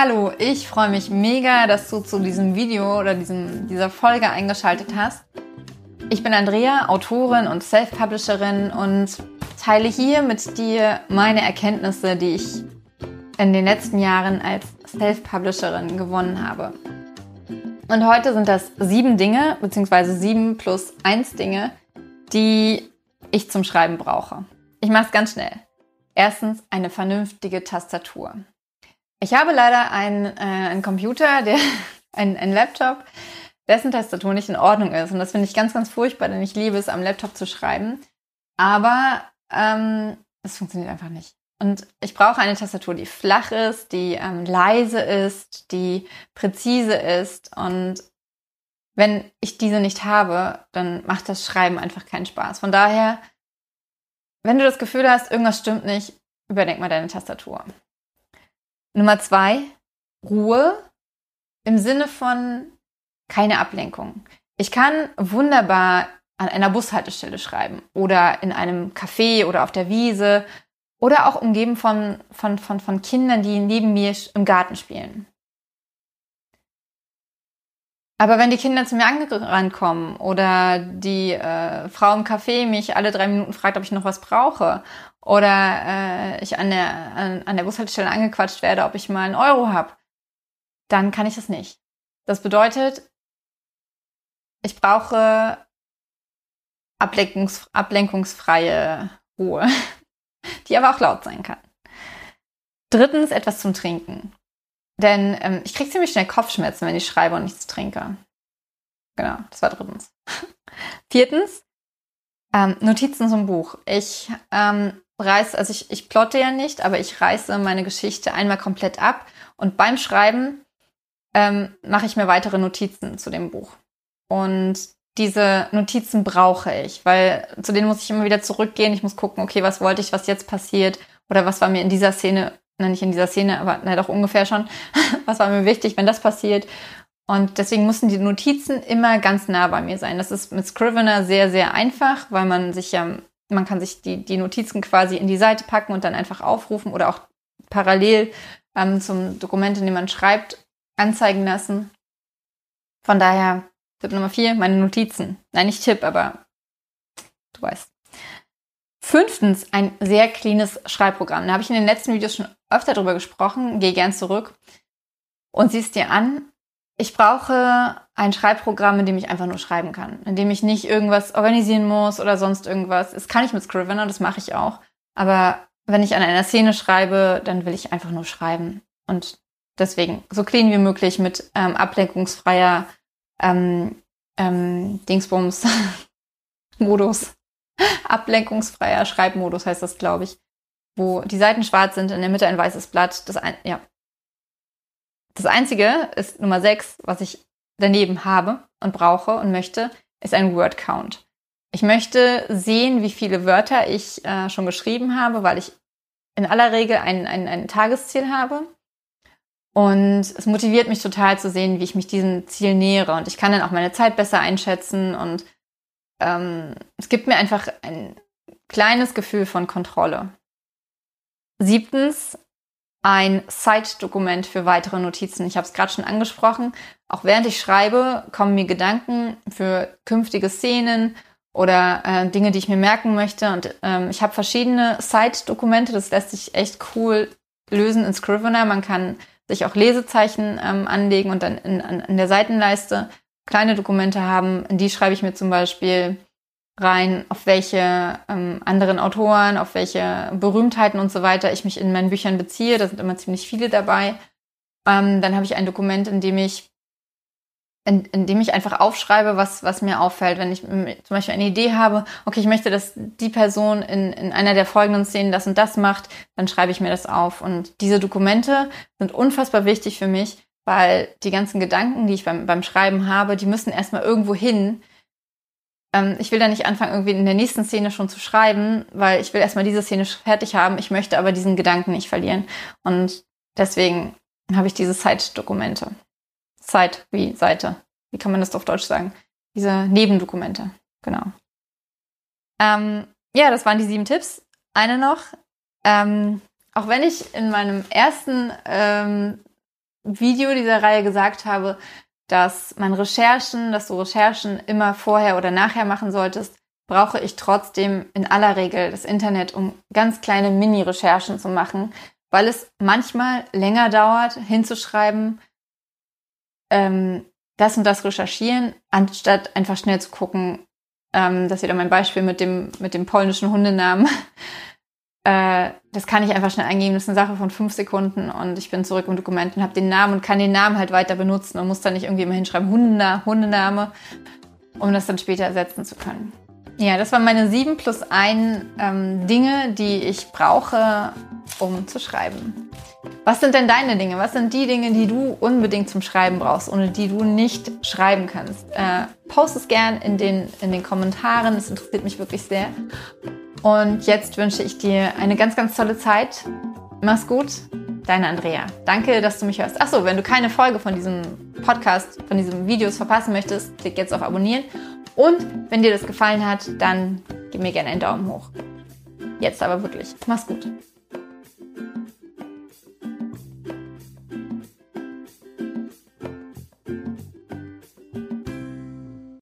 Hallo, ich freue mich mega, dass du zu diesem Video oder diesem, dieser Folge eingeschaltet hast. Ich bin Andrea, Autorin und Self-Publisherin und teile hier mit dir meine Erkenntnisse, die ich in den letzten Jahren als Self-Publisherin gewonnen habe. Und heute sind das sieben Dinge, beziehungsweise sieben plus eins Dinge, die ich zum Schreiben brauche. Ich mache es ganz schnell. Erstens eine vernünftige Tastatur. Ich habe leider einen, äh, einen Computer, der, ein, ein Laptop, dessen Tastatur nicht in Ordnung ist. Und das finde ich ganz, ganz furchtbar, denn ich liebe es, am Laptop zu schreiben. Aber ähm, es funktioniert einfach nicht. Und ich brauche eine Tastatur, die flach ist, die ähm, leise ist, die präzise ist. Und wenn ich diese nicht habe, dann macht das Schreiben einfach keinen Spaß. Von daher, wenn du das Gefühl hast, irgendwas stimmt nicht, überdenk mal deine Tastatur. Nummer zwei, Ruhe im Sinne von keine Ablenkung. Ich kann wunderbar an einer Bushaltestelle schreiben oder in einem Café oder auf der Wiese oder auch umgeben von, von, von, von Kindern, die neben mir im Garten spielen. Aber wenn die Kinder zu mir angerannt kommen oder die äh, Frau im Café mich alle drei Minuten fragt, ob ich noch was brauche oder äh, ich an der, an, an der Bushaltestelle angequatscht werde, ob ich mal einen Euro habe, dann kann ich das nicht. Das bedeutet, ich brauche ablenkungs ablenkungsfreie Ruhe, die aber auch laut sein kann. Drittens, etwas zum Trinken. Denn ähm, ich kriege ziemlich schnell Kopfschmerzen, wenn ich schreibe und nichts trinke. Genau, das war drittens. Viertens, ähm, Notizen zum Buch. Ich ähm, reiß, also ich, ich plotte ja nicht, aber ich reiße meine Geschichte einmal komplett ab und beim Schreiben ähm, mache ich mir weitere Notizen zu dem Buch. Und diese Notizen brauche ich, weil zu denen muss ich immer wieder zurückgehen. Ich muss gucken, okay, was wollte ich, was jetzt passiert oder was war mir in dieser Szene, na nicht in dieser Szene, aber na doch ungefähr schon, was war mir wichtig, wenn das passiert. Und deswegen mussten die Notizen immer ganz nah bei mir sein. Das ist mit Scrivener sehr, sehr einfach, weil man sich ja man kann sich die, die Notizen quasi in die Seite packen und dann einfach aufrufen oder auch parallel ähm, zum Dokument, in dem man schreibt, anzeigen lassen. Von daher, Tipp Nummer vier, meine Notizen. Nein, nicht Tipp, aber du weißt. Fünftens, ein sehr cleanes Schreibprogramm. Da habe ich in den letzten Videos schon öfter drüber gesprochen. Geh gern zurück und siehst dir an. Ich brauche ein Schreibprogramm, in dem ich einfach nur schreiben kann, in dem ich nicht irgendwas organisieren muss oder sonst irgendwas. Das kann ich mit Scrivener, das mache ich auch. Aber wenn ich an einer Szene schreibe, dann will ich einfach nur schreiben. Und deswegen so clean wie möglich mit ähm, ablenkungsfreier ähm, ähm, Dingsbums Modus. Ablenkungsfreier Schreibmodus heißt das, glaube ich. Wo die Seiten schwarz sind, in der Mitte ein weißes Blatt. Das ein, ja, das Einzige ist Nummer 6, was ich daneben habe und brauche und möchte, ist ein Word Count. Ich möchte sehen, wie viele Wörter ich äh, schon geschrieben habe, weil ich in aller Regel ein, ein, ein Tagesziel habe. Und es motiviert mich total zu sehen, wie ich mich diesem Ziel nähere. Und ich kann dann auch meine Zeit besser einschätzen. Und ähm, es gibt mir einfach ein kleines Gefühl von Kontrolle. Siebtens, ein Site-Dokument für weitere Notizen. Ich habe es gerade schon angesprochen. Auch während ich schreibe, kommen mir Gedanken für künftige Szenen oder äh, Dinge, die ich mir merken möchte. Und ähm, ich habe verschiedene Site-Dokumente. Das lässt sich echt cool lösen in Scrivener. Man kann sich auch Lesezeichen ähm, anlegen und dann in, in, in der Seitenleiste kleine Dokumente haben. In die schreibe ich mir zum Beispiel rein, auf welche ähm, anderen Autoren, auf welche Berühmtheiten und so weiter ich mich in meinen Büchern beziehe. Da sind immer ziemlich viele dabei. Ähm, dann habe ich ein Dokument, in dem ich in, in dem ich einfach aufschreibe, was, was mir auffällt. Wenn ich zum Beispiel eine Idee habe, okay, ich möchte, dass die Person in, in einer der folgenden Szenen das und das macht, dann schreibe ich mir das auf. Und diese Dokumente sind unfassbar wichtig für mich, weil die ganzen Gedanken, die ich beim, beim Schreiben habe, die müssen erstmal irgendwo hin, ähm, ich will da nicht anfangen, irgendwie in der nächsten Szene schon zu schreiben, weil ich will erstmal diese Szene fertig haben. Ich möchte aber diesen Gedanken nicht verlieren. Und deswegen habe ich diese Zeitdokumente. Zeit wie Seite. Wie kann man das auf Deutsch sagen? Diese Nebendokumente. Genau. Ähm, ja, das waren die sieben Tipps. Eine noch. Ähm, auch wenn ich in meinem ersten ähm, Video dieser Reihe gesagt habe, dass man Recherchen, dass du Recherchen immer vorher oder nachher machen solltest, brauche ich trotzdem in aller Regel das Internet, um ganz kleine Mini-Recherchen zu machen, weil es manchmal länger dauert, hinzuschreiben, ähm, das und das recherchieren, anstatt einfach schnell zu gucken, ähm, das ist wieder mein Beispiel mit dem, mit dem polnischen Hundenamen. Äh, das kann ich einfach schnell eingeben. Das ist eine Sache von fünf Sekunden und ich bin zurück im Dokument und habe den Namen und kann den Namen halt weiter benutzen und muss dann nicht irgendwie immer hinschreiben, Hundena Hundename, um das dann später ersetzen zu können. Ja, das waren meine sieben plus ein ähm, Dinge, die ich brauche, um zu schreiben. Was sind denn deine Dinge? Was sind die Dinge, die du unbedingt zum Schreiben brauchst, ohne die du nicht schreiben kannst? Äh, post es gern in den, in den Kommentaren. Das interessiert mich wirklich sehr. Und jetzt wünsche ich dir eine ganz, ganz tolle Zeit. Mach's gut. Deine Andrea. Danke, dass du mich hörst. Achso, wenn du keine Folge von diesem Podcast, von diesen Videos verpassen möchtest, klick jetzt auf Abonnieren und wenn dir das gefallen hat, dann gib mir gerne einen Daumen hoch. Jetzt aber wirklich. Mach's gut.